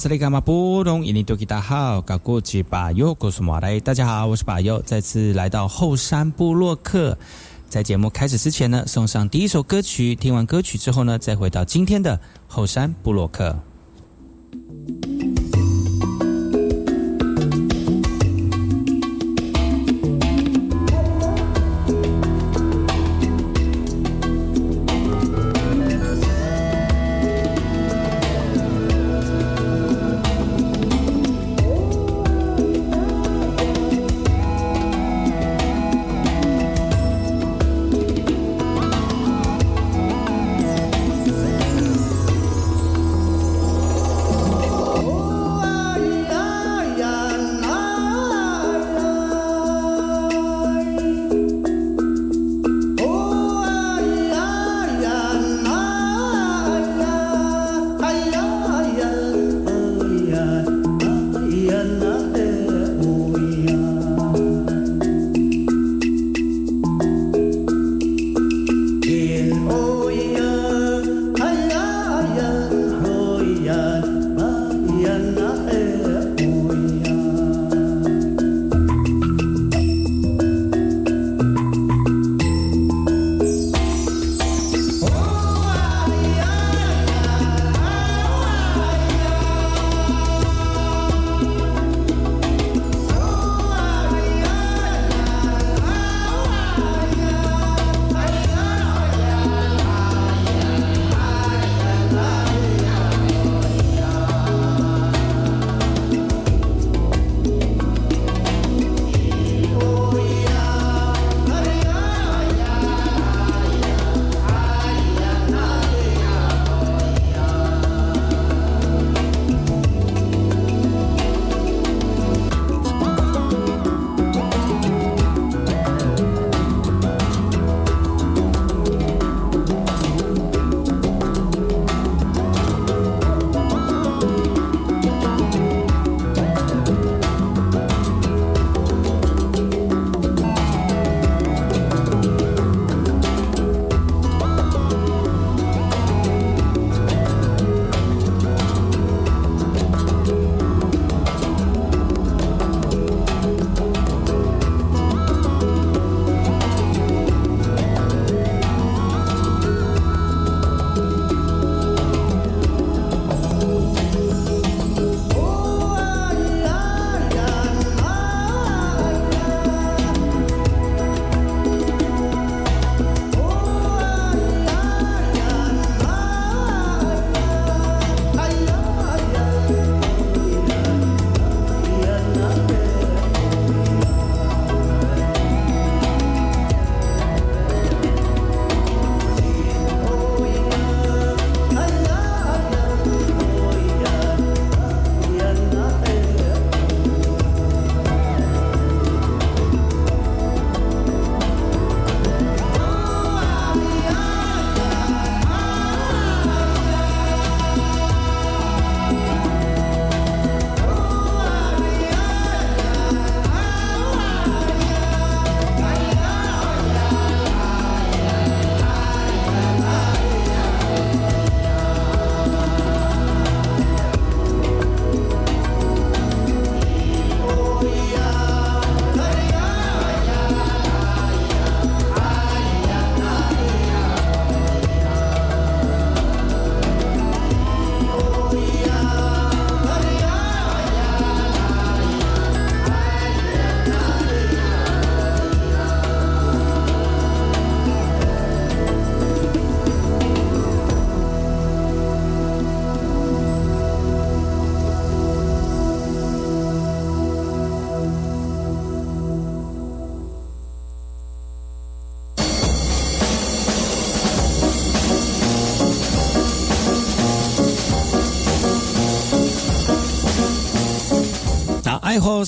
哎呦，这里干嘛不懂？印尼多吉大好，搞过去把右，告诉马来。大家好，我是巴友，再次来到后山部落克。在节目开始之前呢，送上第一首歌曲。听完歌曲之后呢，再回到今天的后山部落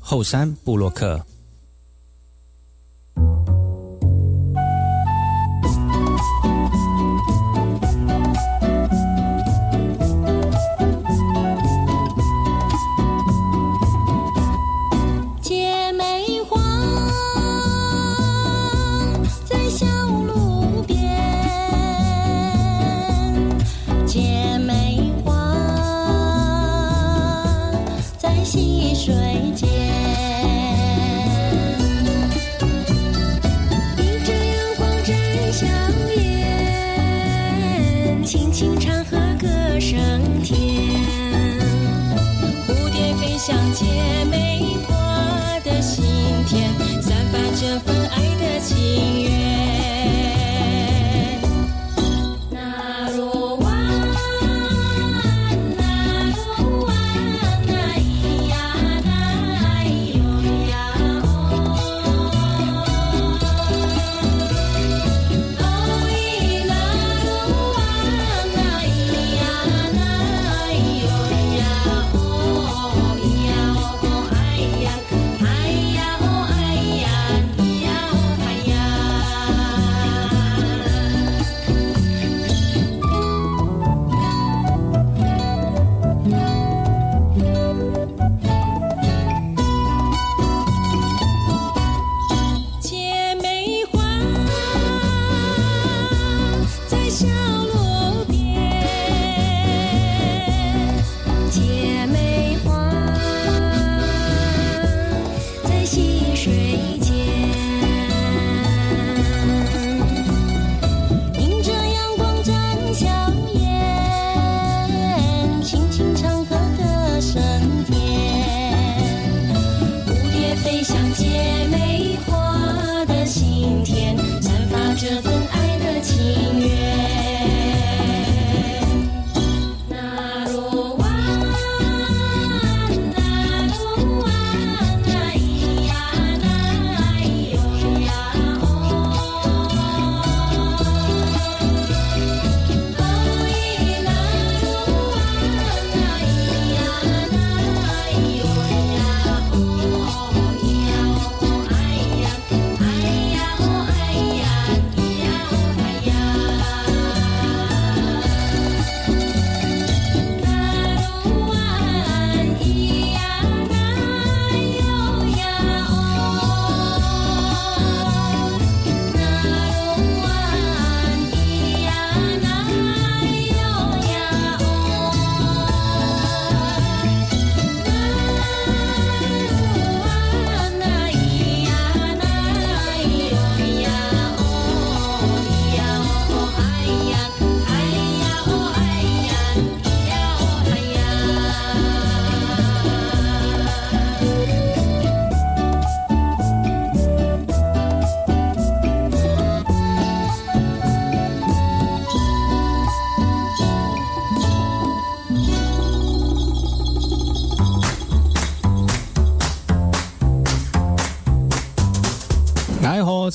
后山布洛克，姐妹花在小路边，姐妹花在溪水间。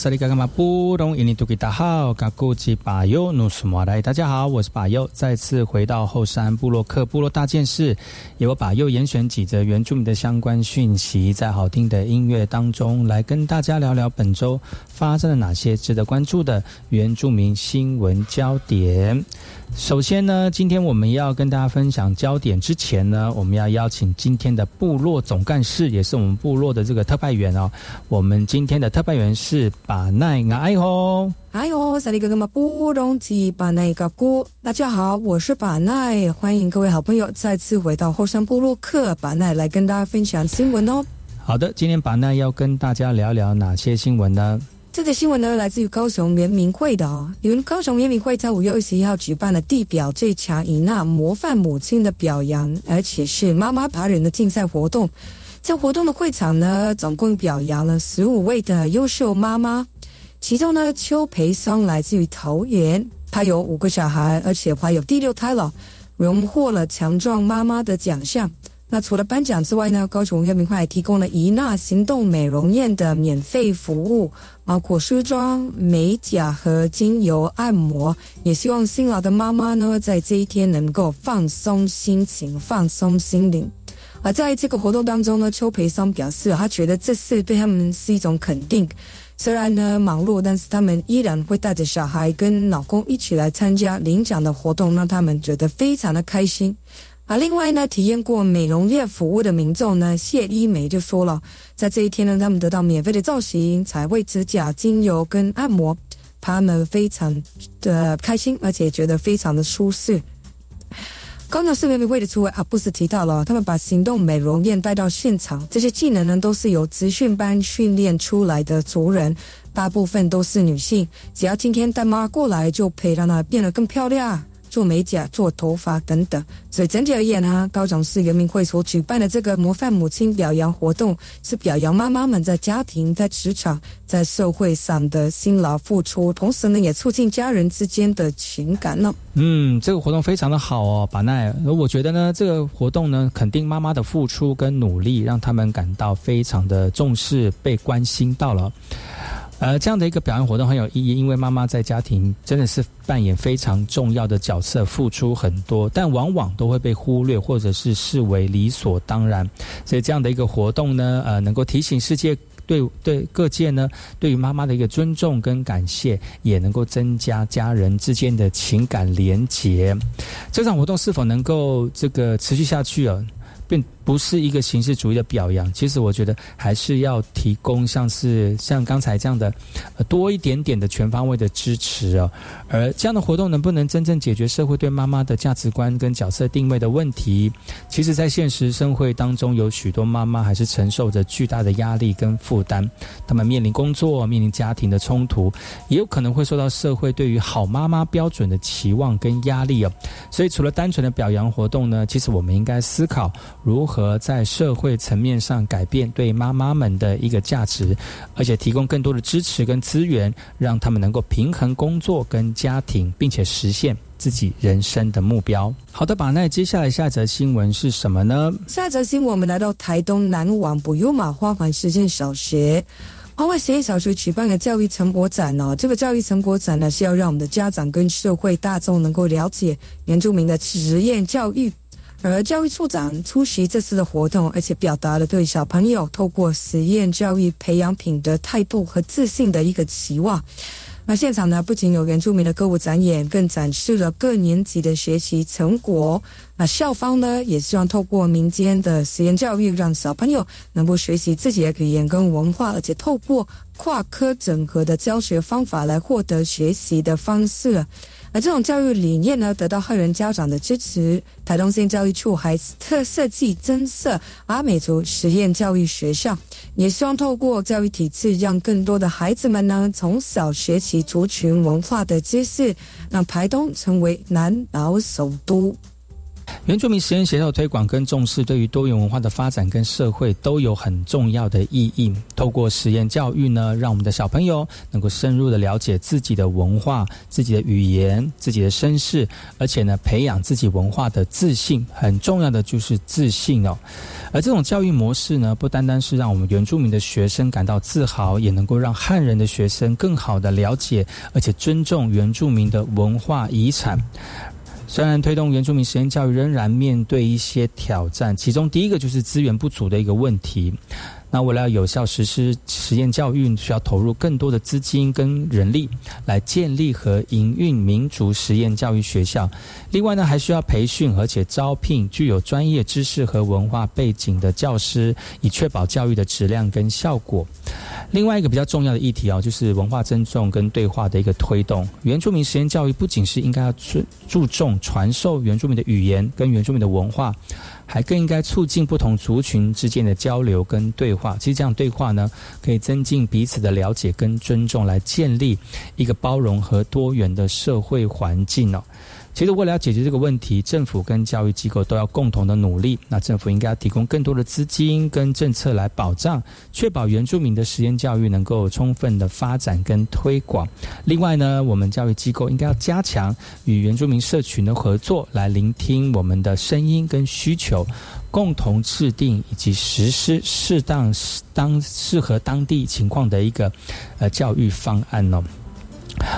萨利嘎嘎马布隆伊尼图吉达好，嘎古吉巴尤努斯马来，大家好，我是巴尤，再次回到后山部落克部落大件事，由我巴尤严选几则原住民的相关讯息，在好听的音乐当中来跟大家聊聊本周发生了哪些值得关注的原住民新闻焦点。首先呢，今天我们要跟大家分享焦点之前呢，我们要邀请今天的部落总干事，也是我们部落的这个特派员哦。我们今天的特派员是把奈爱吼。哎呦，萨利哥哥们不懂记把奈个姑。大家好，我是把奈，欢迎各位好朋友再次回到后山部落客把奈来跟大家分享新闻哦。好的，今天把奈要跟大家聊聊哪些新闻呢？这个新闻呢，来自于高雄联名会的哦。因为高雄联名会在五月二十一号举办了地表最强以那模范母亲的表扬，而且是妈妈达人的竞赛活动。在活动的会场呢，总共表扬了十五位的优秀妈妈。其中呢，邱培桑来自于桃园，她有五个小孩，而且怀有第六胎了，荣获了强壮妈妈的奖项。那除了颁奖之外呢，高雄乐民会还提供了怡娜行动美容院的免费服务，包括梳妆、美甲和精油按摩。也希望辛劳的妈妈呢，在这一天能够放松心情、放松心灵。而在这个活动当中呢，邱培桑表示，他觉得这是对他们是一种肯定。虽然呢忙碌，但是他们依然会带着小孩跟老公一起来参加领奖的活动，让他们觉得非常的开心。啊，另外呢，体验过美容业服务的民众呢，谢一梅就说了，在这一天呢，他们得到免费的造型、彩绘、指甲、精油跟按摩，他们非常的开心，而且觉得非常的舒适。刚才视频会的出位啊，不是提到了，他们把行动美容院带到现场，这些技能呢，都是由职训班训练出来的族人，大部分都是女性，只要今天带妈过来，就可以让她变得更漂亮。做美甲、做头发等等，所以整体而言呢，高雄市人民会所举办的这个模范母亲表扬活动，是表扬妈妈们在家庭、在职场、在社会上的辛劳付出，同时呢，也促进家人之间的情感呢。嗯，这个活动非常的好哦，把奈。我觉得呢，这个活动呢，肯定妈妈的付出跟努力，让他们感到非常的重视、被关心到了。呃，这样的一个表演活动很有意义，因为妈妈在家庭真的是扮演非常重要的角色，付出很多，但往往都会被忽略或者是视为理所当然。所以这样的一个活动呢，呃，能够提醒世界对对各界呢，对于妈妈的一个尊重跟感谢，也能够增加家人之间的情感连结。这场活动是否能够这个持续下去啊？并不是一个形式主义的表扬，其实我觉得还是要提供像是像刚才这样的多一点点的全方位的支持哦。而这样的活动能不能真正解决社会对妈妈的价值观跟角色定位的问题？其实，在现实生活当中，有许多妈妈还是承受着巨大的压力跟负担，他们面临工作、面临家庭的冲突，也有可能会受到社会对于好妈妈标准的期望跟压力哦。所以，除了单纯的表扬活动呢，其实我们应该思考如何。和在社会层面上改变对妈妈们的一个价值，而且提供更多的支持跟资源，让他们能够平衡工作跟家庭，并且实现自己人生的目标。好的，把，那接下来下一则新闻是什么呢？下一则新闻，我们来到台东南往不优马花环实践小学，花环实验小学举办的教育成果展哦。这个教育成果展呢，是要让我们的家长跟社会大众能够了解原住民的实验教育。而教育处长出席这次的活动，而且表达了对小朋友透过实验教育培养品德态度和自信的一个期望。那现场呢，不仅有原住民的歌舞展演，更展示了各年级的学习成果。那校方呢，也希望透过民间的实验教育，让小朋友能够学习自己的语言跟文化，而且透过跨科整合的教学方法来获得学习的方式。而这种教育理念呢，得到汉人家长的支持。台东县教育处还特设计增设阿美族实验教育学校，也希望透过教育体制，让更多的孩子们呢，从小学习族群文化的知识，让台东成为南岛首都。原住民实验协调推广跟重视，对于多元文化的发展跟社会都有很重要的意义。透过实验教育呢，让我们的小朋友能够深入的了解自己的文化、自己的语言、自己的身世，而且呢，培养自己文化的自信。很重要的就是自信哦。而这种教育模式呢，不单单是让我们原住民的学生感到自豪，也能够让汉人的学生更好的了解，而且尊重原住民的文化遗产。虽然推动原住民实验教育仍然面对一些挑战，其中第一个就是资源不足的一个问题。那为了有效实施实验教育，需要投入更多的资金跟人力来建立和营运民族实验教育学校。另外呢，还需要培训而且招聘具有专业知识和文化背景的教师，以确保教育的质量跟效果。另外一个比较重要的议题哦，就是文化尊重跟对话的一个推动。原住民实验教育不仅是应该要注注重传授原住民的语言跟原住民的文化。还更应该促进不同族群之间的交流跟对话。其实这样对话呢，可以增进彼此的了解跟尊重，来建立一个包容和多元的社会环境哦。其实，为了要解决这个问题，政府跟教育机构都要共同的努力。那政府应该要提供更多的资金跟政策来保障，确保原住民的实验教育能够充分的发展跟推广。另外呢，我们教育机构应该要加强与原住民社群的合作，来聆听我们的声音跟需求，共同制定以及实施适当当适合当地情况的一个呃教育方案哦。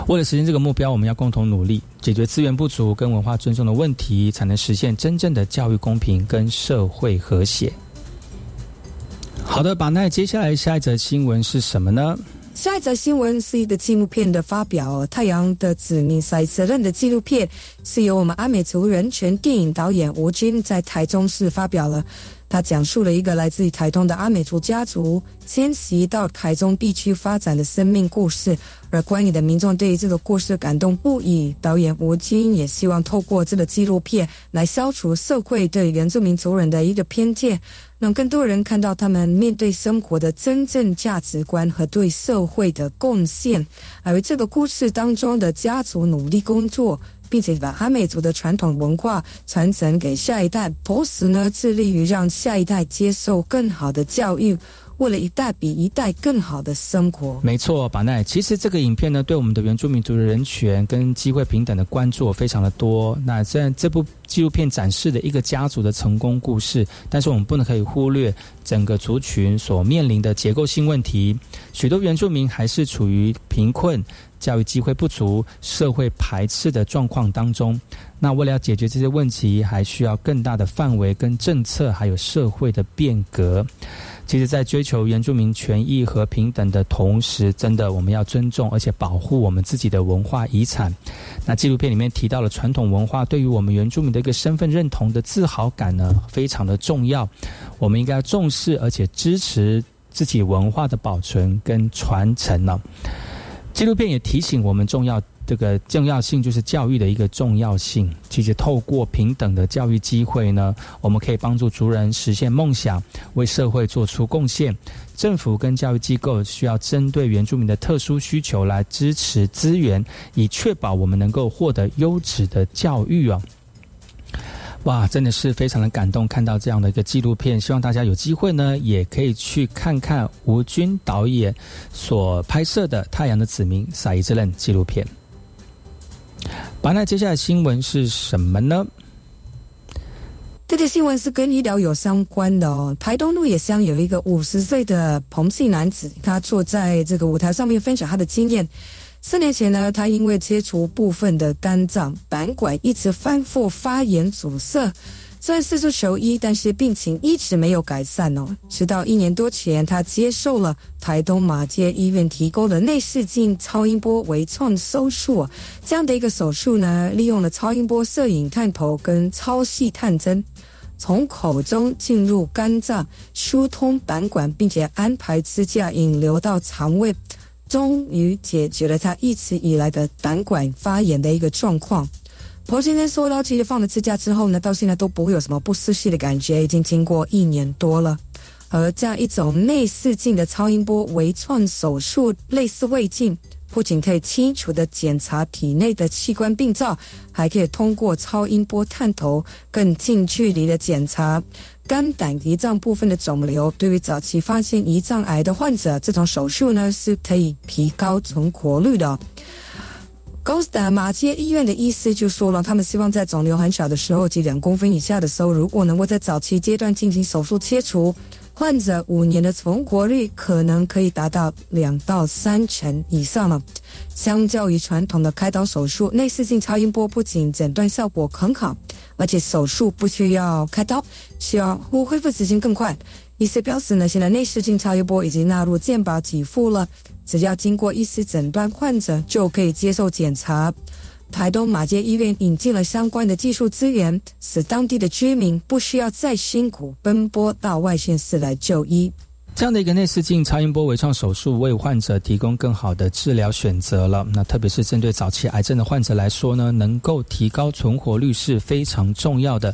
为了实现这个目标，我们要共同努力，解决资源不足跟文化尊重的问题，才能实现真正的教育公平跟社会和谐。好的，把那接下来下一则新闻是什么呢？下一则新闻是一个纪录片的发表，《太阳的子民》赛责任的纪录片是由我们阿美族人权电影导演吴军在台中市发表了。他讲述了一个来自于台东的阿美族家族迁徙到台中地区发展的生命故事，而关于的民众对于这个故事感动不已。导演吴京也希望透过这个纪录片来消除社会对原住民族人的一个偏见，让更多人看到他们面对生活的真正价值观和对社会的贡献。而这个故事当中的家族努力工作。并且把阿美族的传统文化传承给下一代，同时呢，致力于让下一代接受更好的教育。为了一代比一代更好的生活，没错，巴奈。其实这个影片呢，对我们的原住民族的人权跟机会平等的关注非常的多。那虽然这部纪录片展示的一个家族的成功故事，但是我们不能可以忽略整个族群所面临的结构性问题。许多原住民还是处于贫困、教育机会不足、社会排斥的状况当中。那为了要解决这些问题，还需要更大的范围跟政策，还有社会的变革。其实，在追求原住民权益和平等的同时，真的我们要尊重而且保护我们自己的文化遗产。那纪录片里面提到了传统文化对于我们原住民的一个身份认同的自豪感呢，非常的重要。我们应该要重视而且支持自己文化的保存跟传承呢。纪录片也提醒我们重要。这个重要性就是教育的一个重要性。其实透过平等的教育机会呢，我们可以帮助族人实现梦想，为社会做出贡献。政府跟教育机构需要针对原住民的特殊需求来支持资源，以确保我们能够获得优质的教育啊！哇，真的是非常的感动，看到这样的一个纪录片。希望大家有机会呢，也可以去看看吴军导演所拍摄的《太阳的子民》撒伊之任纪录片。好，那接下来新闻是什么呢？这条新闻是跟医疗有相关的哦。台东路野乡有一个五十岁的彭姓男子，他坐在这个舞台上面分享他的经验。四年前呢，他因为切除部分的肝脏胆管，一直反复发炎阻塞。虽然四处求医，但是病情一直没有改善哦。直到一年多前，他接受了台东马街医院提供的内视镜超音波微创手术。这样的一个手术呢，利用了超音波摄影探头跟超细探针，从口中进入肝脏，疏通胆管，并且安排支架引流到肠胃，终于解决了他一直以来的胆管发炎的一个状况。婆今天收到其实放了支架之后呢，到现在都不会有什么不适的感觉，已经经过一年多了。而这样一种内视镜的超音波微创手术，类似胃镜，不仅可以清楚的检查体内的器官病灶，还可以通过超音波探头更近距离的检查肝胆胰脏部分的肿瘤。对于早期发现胰脏癌的患者，这种手术呢是可以提高存活率的。高斯达马街医院的医师就说了，他们希望在肿瘤很小的时候，及两公分以下的时候，如果能够在早期阶段进行手术切除，患者五年的存活率可能可以达到两到三成以上了。相较于传统的开刀手术，内视镜超音波不仅诊断效果很好，而且手术不需要开刀，需要恢复时间更快。医师表示呢，现在内视镜超音波已经纳入健保给付了，只要经过医师诊断，患者就可以接受检查。台东马街医院引进了相关的技术资源，使当地的居民不需要再辛苦奔波到外县市来就医。这样的一个内视镜超音波微创手术，为患者提供更好的治疗选择了。那特别是针对早期癌症的患者来说呢，能够提高存活率是非常重要的。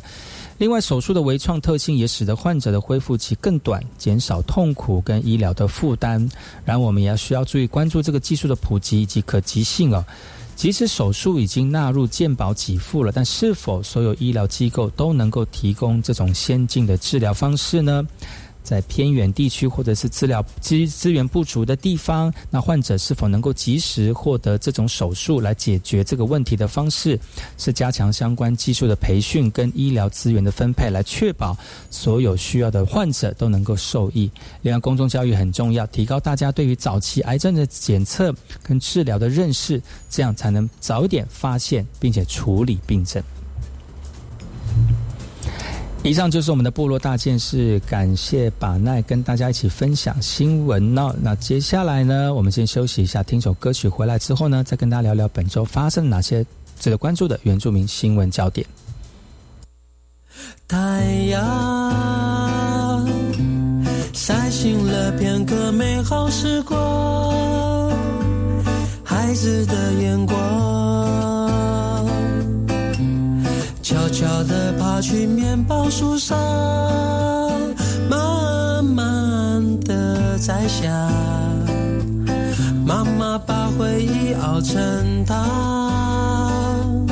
另外，手术的微创特性也使得患者的恢复期更短，减少痛苦跟医疗的负担。然后，我们也要需要注意关注这个技术的普及以及可及性哦。即使手术已经纳入健保给付了，但是否所有医疗机构都能够提供这种先进的治疗方式呢？在偏远地区或者是治疗资资源不足的地方，那患者是否能够及时获得这种手术来解决这个问题的方式，是加强相关技术的培训跟医疗资源的分配，来确保所有需要的患者都能够受益。另外，公众教育很重要，提高大家对于早期癌症的检测跟治疗的认识，这样才能早一点发现并且处理病症。以上就是我们的部落大件事，感谢把奈跟大家一起分享新闻呢。那接下来呢，我们先休息一下，听首歌曲，回来之后呢，再跟大家聊聊本周发生哪些值得关注的原住民新闻焦点。太阳晒醒了片刻美好时光，孩子的眼光。地爬去面包树上，慢慢地摘下。妈妈把回忆熬成汤，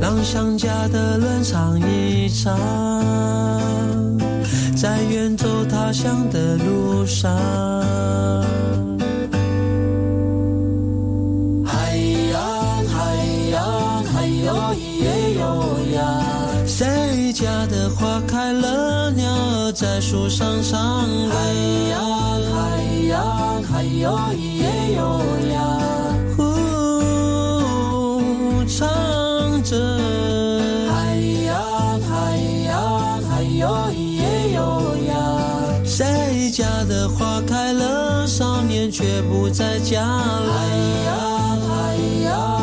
让想家的人尝一尝。在远走他乡的路上，海呀，海洋，还有咿耶哟。谁家的花开了，鸟儿在树上唱歌。海洋，海洋，还有咿耶哟呀，呼，唱着。海洋，海洋，还有咿耶哟呀。谁家的花开了，少年却不在家了。海洋，海洋，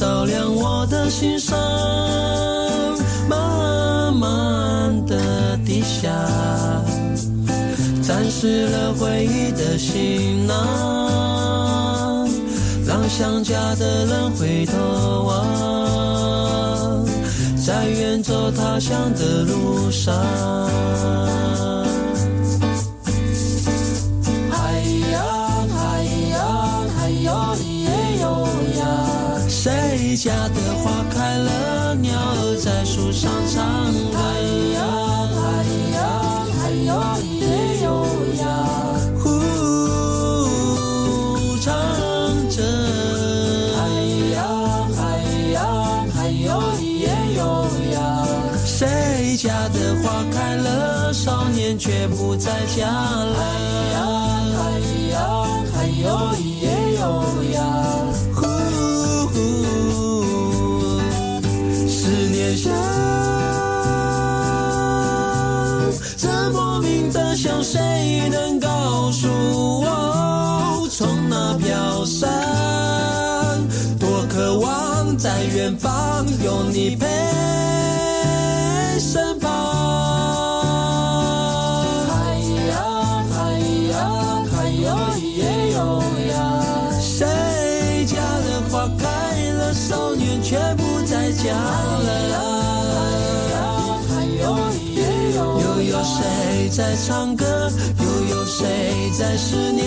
照亮我的心上，慢慢地低下，沾湿了回忆的行囊。让想家的人回头望，在远走他乡的路上。家的花开了，鸟儿在树上唱歌。哎呀哎呀哎呀耶哟呀，呼唱着。哎呀哎呀哎呀耶哟呀，谁家的花开了，少年却不在家了。你陪。身旁，海洋，海洋，还有咿耶哟呀。谁家的花开了，少年却不在家了呀。海洋，还有咿耶哟。又有谁在唱歌？又有谁在思念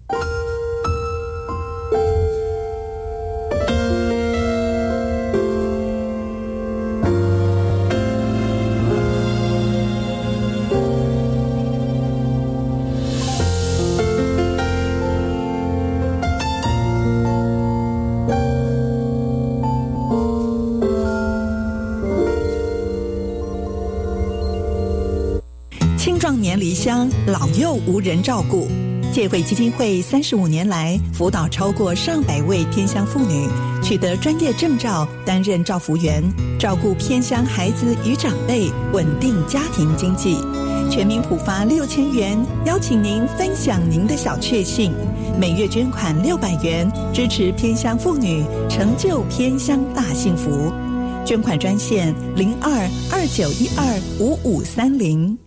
又无人照顾。借会基金会三十五年来，辅导超过上百位偏乡妇女取得专业证照，担任照服员，照顾偏乡孩子与长辈，稳定家庭经济。全民普发六千元，邀请您分享您的小确幸。每月捐款六百元，支持偏乡妇女，成就偏乡大幸福。捐款专线零二二九一二五五三零。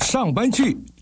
上班去，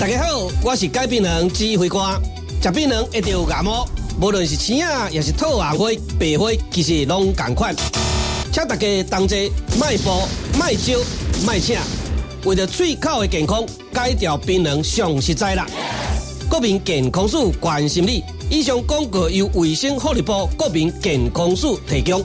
大家好，我是改变人指挥官。食槟榔一定有牙毛，无论是青啊，也是透牙灰、白灰，其实拢同款。请大家同齐迈步、迈招、迈请，为了嘴口的健康，戒掉槟榔上实在啦。国民健康署关心你。以上广告由卫生福利部国民健康署提供。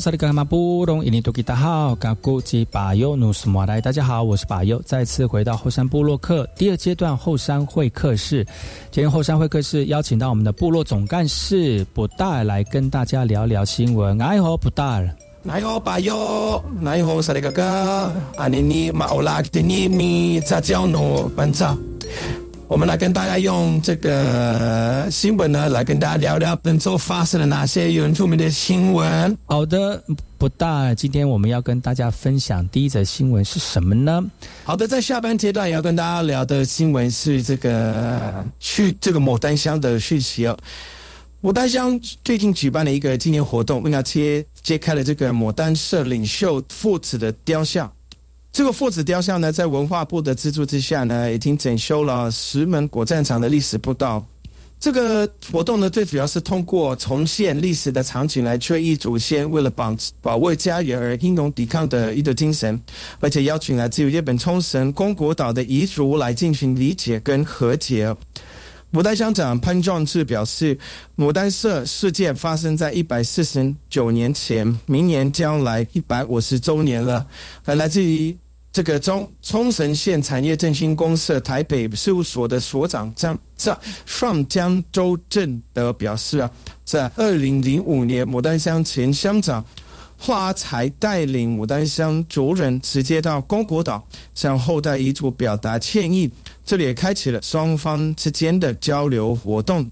萨利格马布隆伊尼多吉达好，嘎古吉巴尤努斯马来，大家好，我是巴尤，再次回到后山部落客第二阶段后山会客室。今天后山会客室邀请到我们的部落总干事布大来跟大家聊聊新闻。哎吼，布达尔，哎吼，巴尤，哎吼，萨利格格，阿尼尼马欧拉蒂尼米扎焦努班扎。我们来跟大家用这个新闻呢，来跟大家聊聊本周发生了哪些原住民的新闻。好的，不大，今天我们要跟大家分享第一则新闻是什么呢？好的，在下班阶段要跟大家聊的新闻是这个去这个牡丹乡的讯息哦。牡丹乡最近举办了一个纪念活动，为了揭揭开了这个牡丹社领袖父子的雕像。这个父子雕像呢，在文化部的资助之下呢，已经整修了石门古战场的历史步道。这个活动呢，最主要是通过重现历史的场景来追忆祖先为了保保卫家园而英勇抵抗的一个精神，而且邀请来自于日本冲绳宫古岛的彝族来进行理解跟和解。牡丹乡长潘壮志表示，牡丹社事件发生在一百四十九年前，明年将来一百五十周年了。而来自于这个中冲绳县产业振兴公社台北事务所的所长张张上江周正德表示啊，在二零零五年，牡丹乡前乡长。花才带领牡丹乡族人直接到公国岛向后代遗族表达歉意，这里也开启了双方之间的交流活动。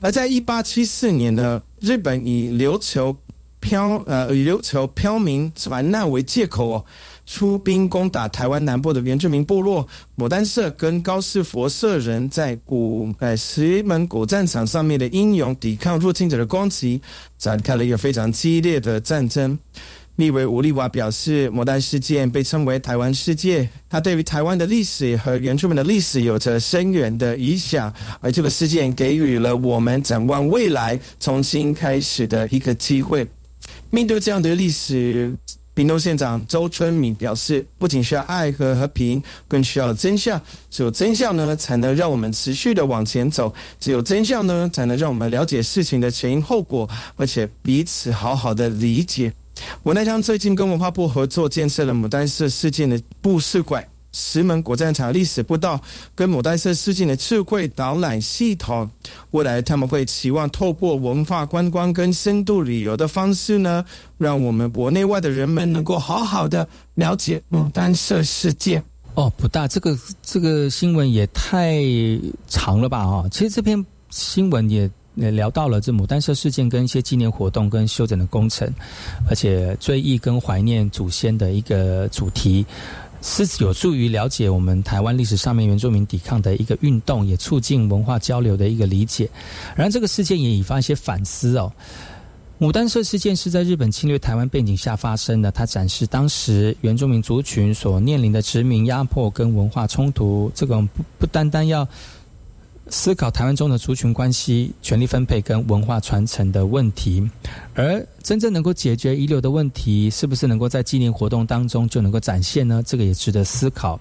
而在一八七四年呢，日本以琉球漂呃以琉球漂民船难为借口哦。出兵攻打台湾南部的原住民部落，牡丹社跟高士佛社人在古呃石门古战场上面的英勇抵抗入侵者的攻击，展开了一个非常激烈的战争。立委吴立瓦表示，牡丹事件被称为台湾世界，它对于台湾的历史和原住民的历史有着深远的影响，而这个事件给予了我们展望未来、重新开始的一个机会。面对这样的历史。屏东县长周春敏表示，不仅需要爱和和平，更需要真相。只有真相呢，才能让我们持续的往前走；只有真相呢，才能让我们了解事情的前因后果，而且彼此好好的理解。我那将最近跟文化部合作建设了牡丹社事件的布事馆，石门国战场历史步道跟牡丹社事件的智慧导览系统。未来他们会期望透过文化观光跟深度旅游的方式呢，让我们国内外的人们能够好好的了解牡丹社事件。哦，不大，这个这个新闻也太长了吧？哈，其实这篇新闻也也聊到了这牡丹社事件跟一些纪念活动跟修整的工程，而且追忆跟怀念祖先的一个主题，是有助于了解我们台湾历史上面原住民抵抗的一个运动，也促进文化交流的一个理解。然后这个事件也引发一些反思哦。牡丹社事件是在日本侵略台湾背景下发生的，它展示当时原住民族群所面临的殖民压迫跟文化冲突。这个不不单单要思考台湾中的族群关系、权力分配跟文化传承的问题，而真正能够解决遗留的问题，是不是能够在纪念活动当中就能够展现呢？这个也值得思考。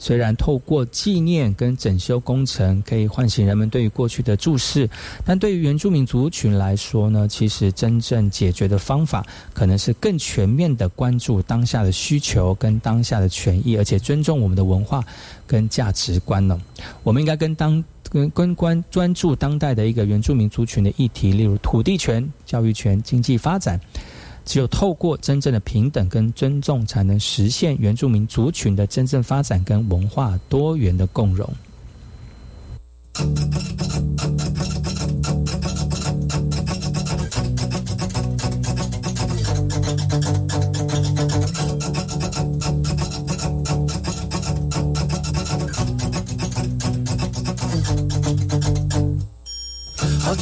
虽然透过纪念跟整修工程可以唤醒人们对于过去的注视，但对于原住民族群来说呢，其实真正解决的方法可能是更全面的关注当下的需求跟当下的权益，而且尊重我们的文化跟价值观呢。我们应该跟当跟跟关专注当代的一个原住民族群的议题，例如土地权、教育权、经济发展。只有透过真正的平等跟尊重，才能实现原住民族群的真正发展跟文化多元的共融。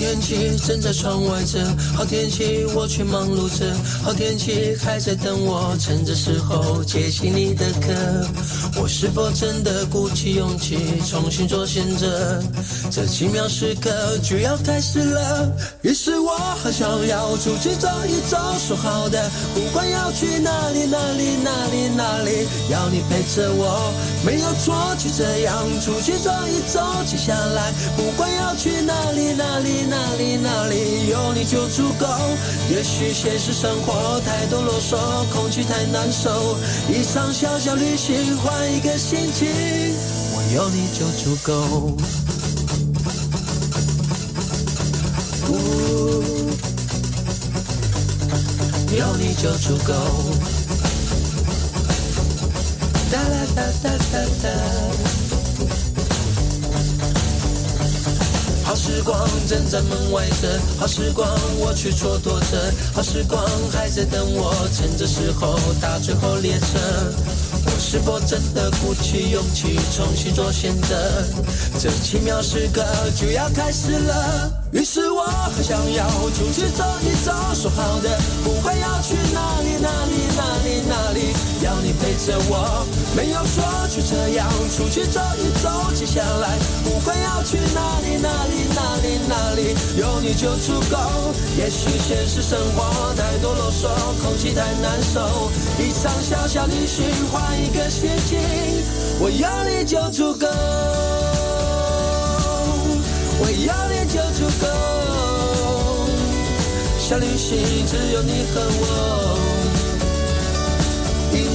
天气正在窗外着，好天气我却忙碌着，好天气还在等我，趁这时候接起你的歌。我是否真的鼓起勇气重新做选择？这奇妙时刻就要开始了，于是我很想要出去走一走，说好的，不管要去哪里哪里哪里哪里，要你陪着我，没有错，就这样出去走一走，接下来不管要去哪里哪里。哪哪里哪里有你就足够。也许现实生活太多啰嗦，空气太难受。一场小小旅行换一个心情，我有你就足够。有你就足够。哒啦哒哒哒哒。好时光正在门外等，好时光我却蹉跎着，好时光还在等我，趁这时候搭最后列车。我是否真的鼓起勇气重新做选择？这奇妙时刻就要开始了。于是我很想要出去走一走，说好的不管要去哪里哪里哪里哪里，要你陪着我，没有说，就这样出去走一走。接下来不管要去哪里哪里。哪里哪里有你就足够。也许现实生活太多啰嗦，空气太难受。一场小小旅行换一个心情，我有你就足够。我有你就足够。小旅行只有你和我，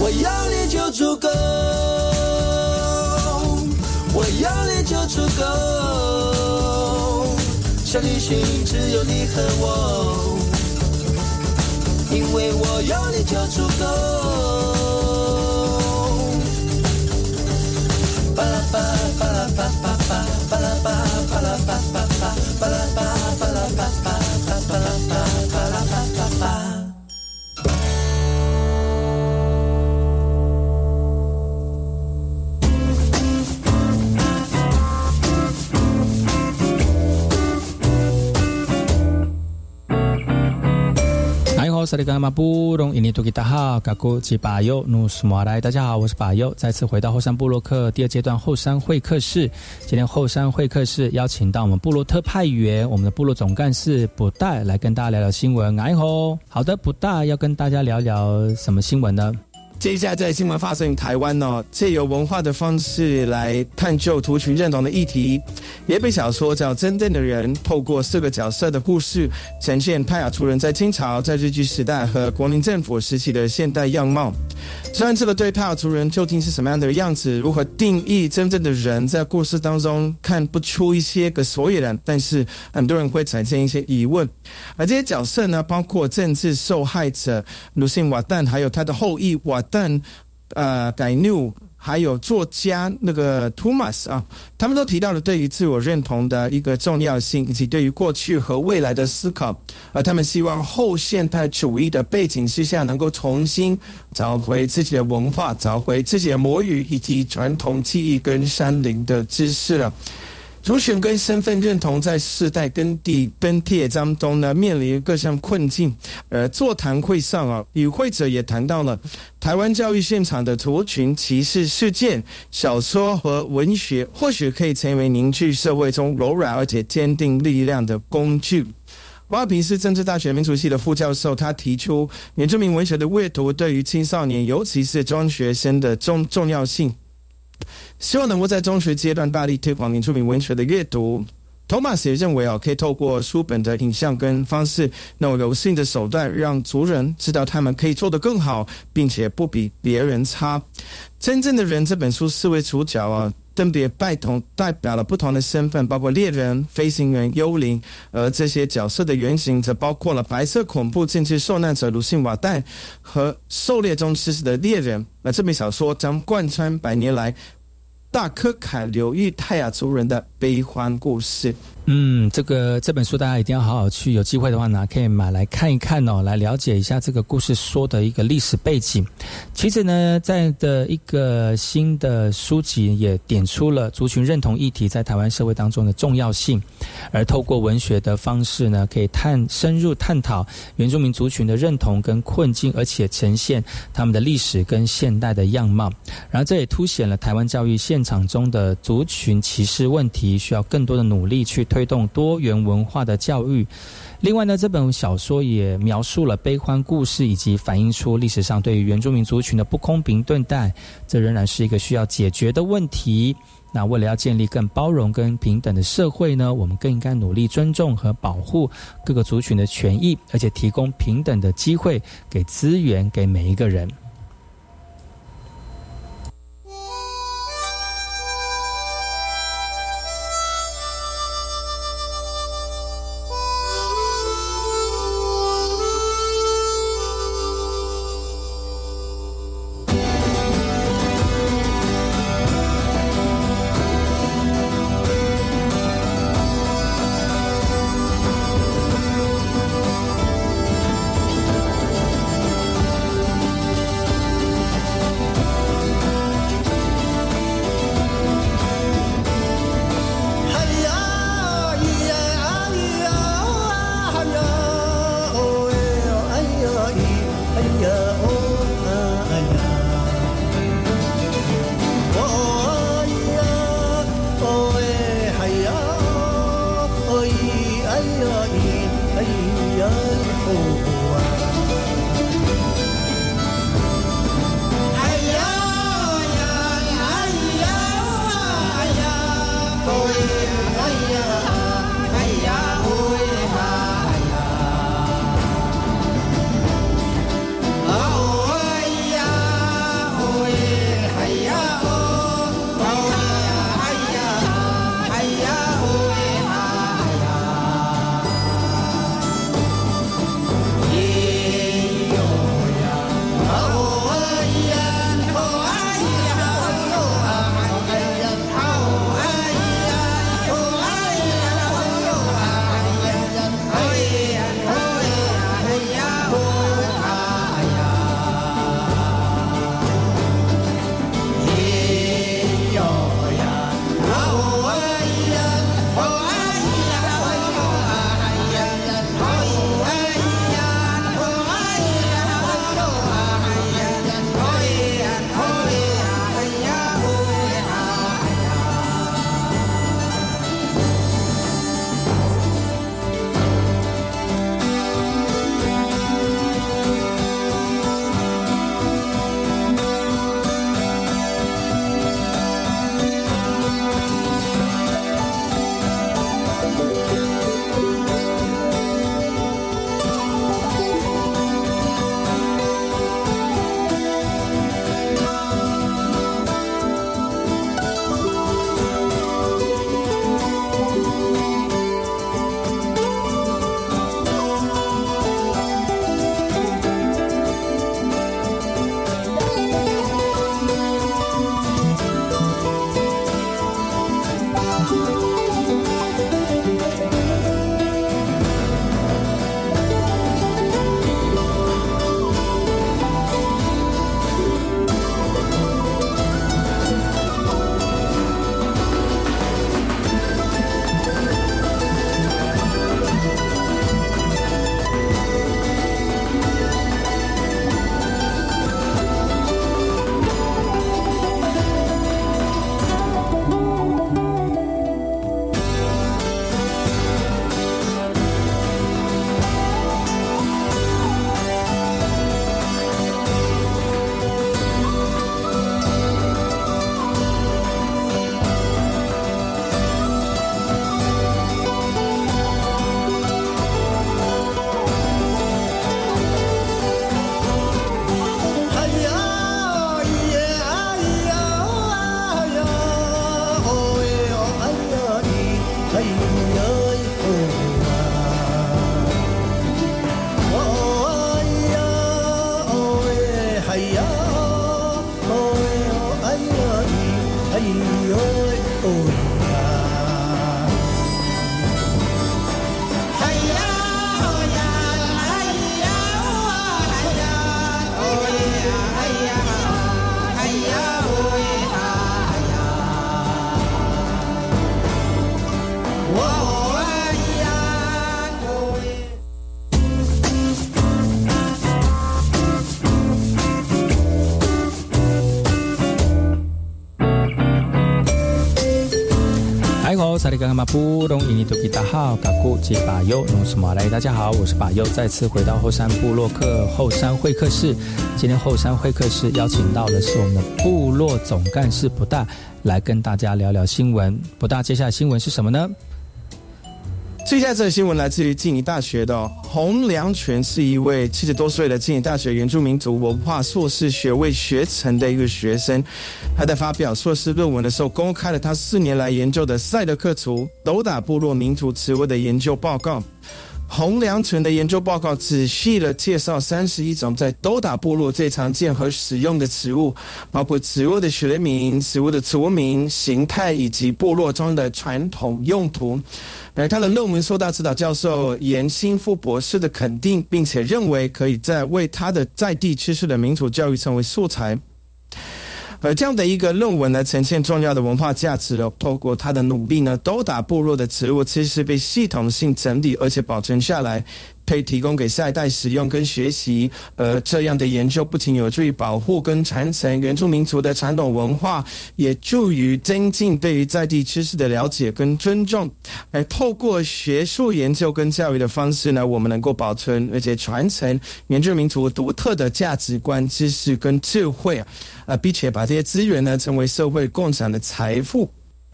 我有你就足够。我有你就足够，小旅行只有你和我，因为我有你就足够。萨利甘马布隆伊尼图吉达哈嘎古吉巴尤努斯马来，大家好，我是巴尤，再次回到后山部落克第二阶段后山会客室。今天后山会客室邀请到我们部落特派员，我们的部落总干事卜代来跟大家聊聊新闻。哎吼，好的，布大要跟大家聊聊什么新闻呢？接下在新闻发生台湾呢，借由文化的方式来探究族群认同的议题。也被小说叫《真正的人》，透过四个角色的故事，呈现泰雅族人在清朝、在日据时代和国民政府时期的现代样貌。虽然这个对泰雅族人究竟是什么样的样子，如何定义真正的人，在故事当中看不出一些个所以然，但是很多人会产生一些疑问。而这些角色呢，包括政治受害者鲁信瓦旦，还有他的后裔瓦。但，呃，改 new 还有作家那个 Thomas 啊，他们都提到了对于自我认同的一个重要性，以及对于过去和未来的思考。而他们希望后现代主义的背景之下，能够重新找回自己的文化，找回自己的母语以及传统技艺跟山林的知识了。族群跟身份认同在世代跟地分裂当中呢，面临各项困境。呃，座谈会上啊，与会者也谈到了台湾教育现场的族群歧视事件，小说和文学或许可以成为凝聚社会中柔软而且坚定力量的工具。华平是政治大学民族系的副教授，他提出原住民文学的阅读对于青少年，尤其是中学生的重重要性。希望能够在中学阶段大力推广原住民文学的阅读。托马斯也认为啊，可以透过书本的影像跟方式，那种柔性的手段，让族人知道他们可以做得更好，并且不比别人差。真正的人这本书四位主角啊，分别拜同代表了不同的身份，包括猎人、飞行员、幽灵，而这些角色的原型则包括了白色恐怖政治受难者鲁辛瓦代和狩猎中失事的猎人。那这本小说将贯穿百年来。大科凯流域泰雅族人的悲欢故事。嗯，这个这本书大家一定要好好去，有机会的话呢，可以买来看一看哦，来了解一下这个故事说的一个历史背景。其实呢，在的一个新的书籍也点出了族群认同议题在台湾社会当中的重要性，而透过文学的方式呢，可以探深入探讨原住民族群的认同跟困境，而且呈现他们的历史跟现代的样貌。然后这也凸显了台湾教育现场中的族群歧视问题，需要更多的努力去推。推动多元文化的教育。另外呢，这本小说也描述了悲欢故事，以及反映出历史上对于原住民族群的不公平对待。这仍然是一个需要解决的问题。那为了要建立更包容跟平等的社会呢，我们更应该努力尊重和保护各个族群的权益，而且提供平等的机会，给资源给每一个人。萨利刚刚马布隆伊尼多吉达好，嘎古吉巴尤弄什么来？大家好，我是巴尤，再次回到后山部落客后山会客室。今天后山会客室邀请到的是我们的部落总干事不大，来跟大家聊聊新闻。不大，接下来新闻是什么呢？接下来这个新闻来自于静宜大学的洪良全，是一位七十多岁的静宜大学原住民族文化硕士学位学成的一个学生。他在发表硕士论文的时候，公开了他四年来研究的赛德克族斗打部落民族词汇的研究报告。洪良纯的研究报告仔细的介绍三十一种在斗打部落最常见和使用的植物，包括植物的学名、植物的族名、形态以及部落中的传统用途。而他的论文受到指导教授严新富博士的肯定，并且认为可以在为他的在地知识的民主教育成为素材。而这样的一个论文呢，呈现重要的文化价值呢。透过他的努力呢，都打部落的植物其实被系统性整理，而且保存下来。可以提供给下一代使用跟学习，呃，这样的研究不仅有助于保护跟传承原住民族的传统文化，也助于增进对于在地知识的了解跟尊重。而透过学术研究跟教育的方式呢，我们能够保存而且传承原住民族独特的价值观、知识跟智慧啊，并且把这些资源呢，成为社会共享的财富。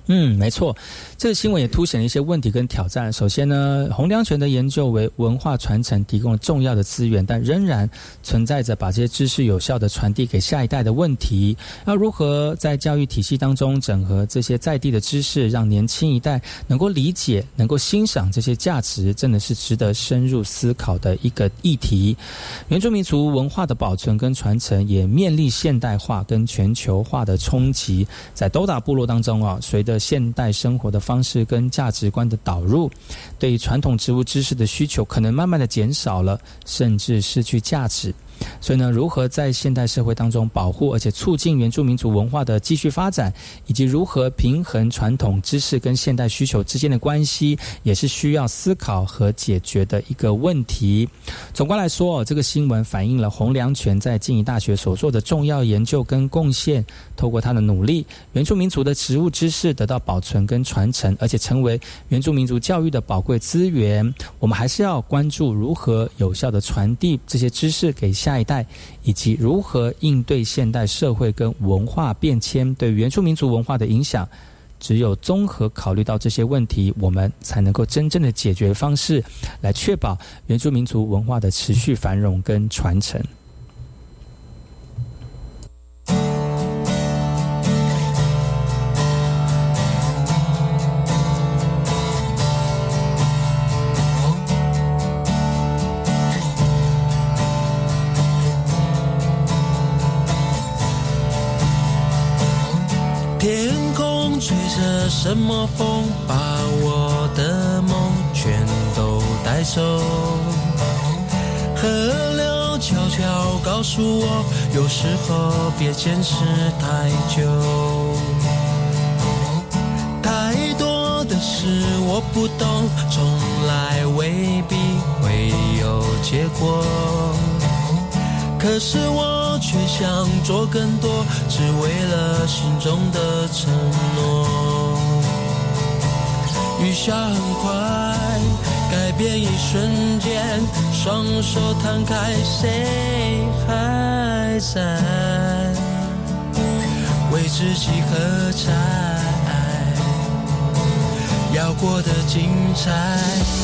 嗯，没错，这个新闻也凸显了一些问题跟挑战。首先呢，洪良泉的研究为文化传承提供了重要的资源，但仍然存在着把这些知识有效的传递给下一代的问题。要如何在教育体系当中整合这些在地的知识，让年轻一代能够理解、能够欣赏这些价值，真的是值得深入思考的一个议题。原住民族文化的保存跟传承也面临现代化跟全球化的冲击，在斗打部落当中啊，随着现代生活的方式跟价值观的导入，对传统植物知识的需求可能慢慢的减少了，甚至失去价值。所以呢，如何在现代社会当中保护而且促进原住民族文化的继续发展，以及如何平衡传统知识跟现代需求之间的关系，也是需要思考和解决的一个问题。总观来说，这个新闻反映了洪良权在静宜大学所做的重要研究跟贡献。透过他的努力，原住民族的植物知识得到保存跟传承，而且成为原住民族教育的宝贵资源。我们还是要关注如何有效的传递这些知识给。下一代，以及如何应对现代社会跟文化变迁对原住民族文化的影响，只有综合考虑到这些问题，我们才能够真正的解决方式，来确保原住民族文化的持续繁荣跟传承。什么风把我的梦全都带走？河流悄悄告诉我，有时候别坚持太久。太多的事我不懂，从来未必会有结果。可是我却想做更多，只为了心中的承诺。雨下很快，改变一瞬间，双手摊开，谁还在为自己喝彩？要过得精彩。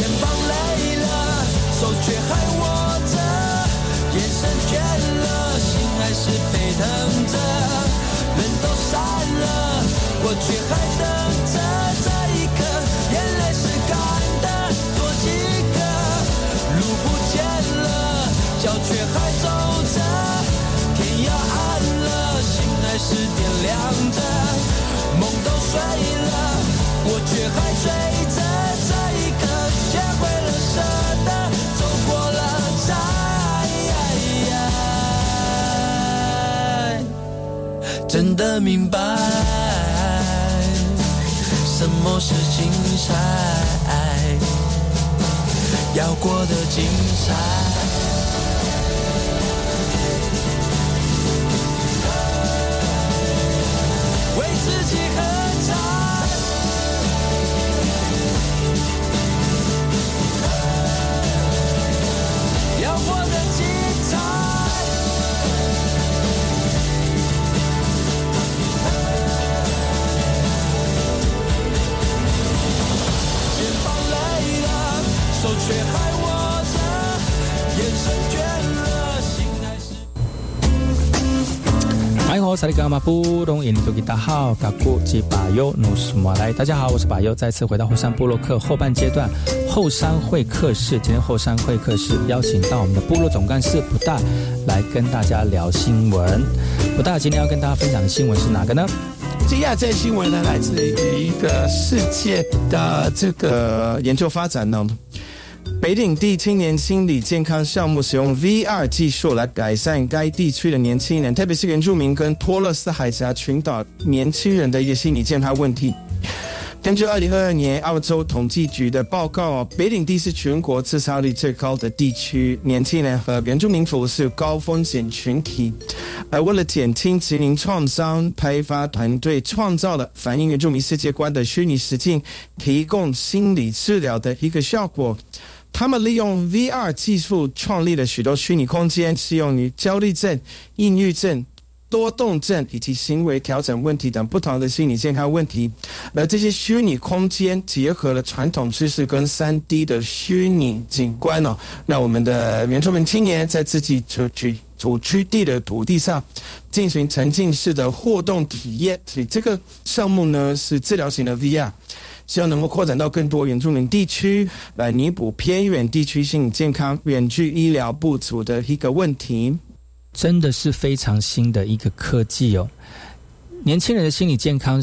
肩膀累了，手却还握着，眼神倦了，心还是沸腾着。人都散了，我却还等着明白什么是精彩，要过得精彩。为自己萨利嘎马布隆印尼多吉达好，嘎古吉巴尤努斯马来，大家好，我是巴尤，再次回到后山部落克后半阶段后山会客室。今天后山会客室邀请到我们的部落总干事不大来跟大家聊新闻。不大今天要跟大家分享的新闻是哪个呢？接下来这新闻呢，来自于一个世界的这个研究发展呢。北领地青年心理健康项目使用 VR 技术来改善该地区的年轻人，特别是原住民跟托勒斯海峡群岛年轻人的一些心理健康问题。根据二零二二年澳洲统计局的报告，北领地是全国自杀率最高的地区，年轻人和原住民服务是高风险群体。而为了减轻吉林创伤，开发团队创造了反映原住民世界观的虚拟实境，提供心理治疗的一个效果。他们利用 VR 技术创立了许多虚拟空间，适用于焦虑症、抑郁症。多动症以及行为调整问题等不同的心理健康问题，而这些虚拟空间结合了传统知识跟三 D 的虚拟景观哦，让我们的原住民青年在自己所居所居地的土地上进行沉浸式的互动体验。所以这个项目呢是治疗型的 VR，希望能够扩展到更多原住民地区，来弥补偏远地区心理健康、远距医疗不足的一个问题。真的是非常新的一个科技哦。年轻人的心理健康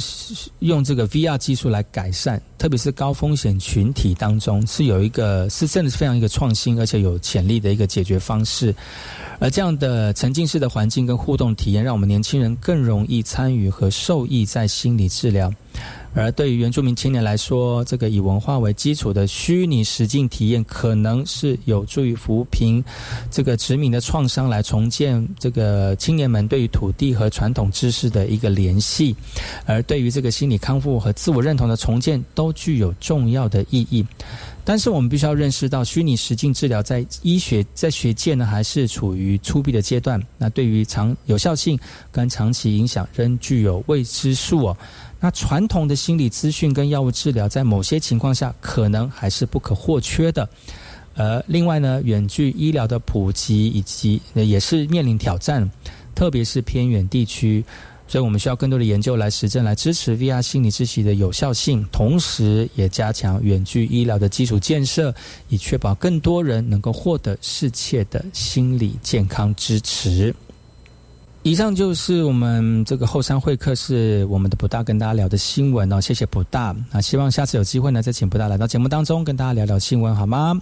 用这个 VR 技术来改善，特别是高风险群体当中，是有一个是真的是非常一个创新而且有潜力的一个解决方式。而这样的沉浸式的环境跟互动体验，让我们年轻人更容易参与和受益在心理治疗。而对于原住民青年来说，这个以文化为基础的虚拟实境体验，可能是有助于扶贫这个殖民的创伤，来重建这个青年们对于土地和传统知识的一个联系。而对于这个心理康复和自我认同的重建，都具有重要的意义。但是我们必须要认识到，虚拟实境治疗在医学在学界呢，还是处于初步的阶段。那对于长有效性跟长期影响，仍具有未知数哦。那传统的心理资讯跟药物治疗，在某些情况下可能还是不可或缺的。呃，另外呢，远距医疗的普及以及也是面临挑战，特别是偏远地区。所以我们需要更多的研究来实证，来支持 VR 心理咨询的有效性，同时也加强远距医疗的基础建设，以确保更多人能够获得适切的心理健康支持。以上就是我们这个后山会客室，我们的卜大跟大家聊的新闻哦。谢谢卜大啊，希望下次有机会呢，再请卜大来到节目当中，跟大家聊聊新闻，好吗？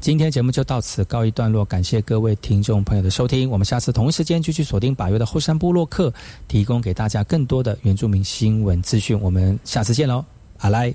今天节目就到此告一段落，感谢各位听众朋友的收听。我们下次同一时间继续锁定百越的后山部落客，提供给大家更多的原住民新闻资讯。我们下次见喽，阿来。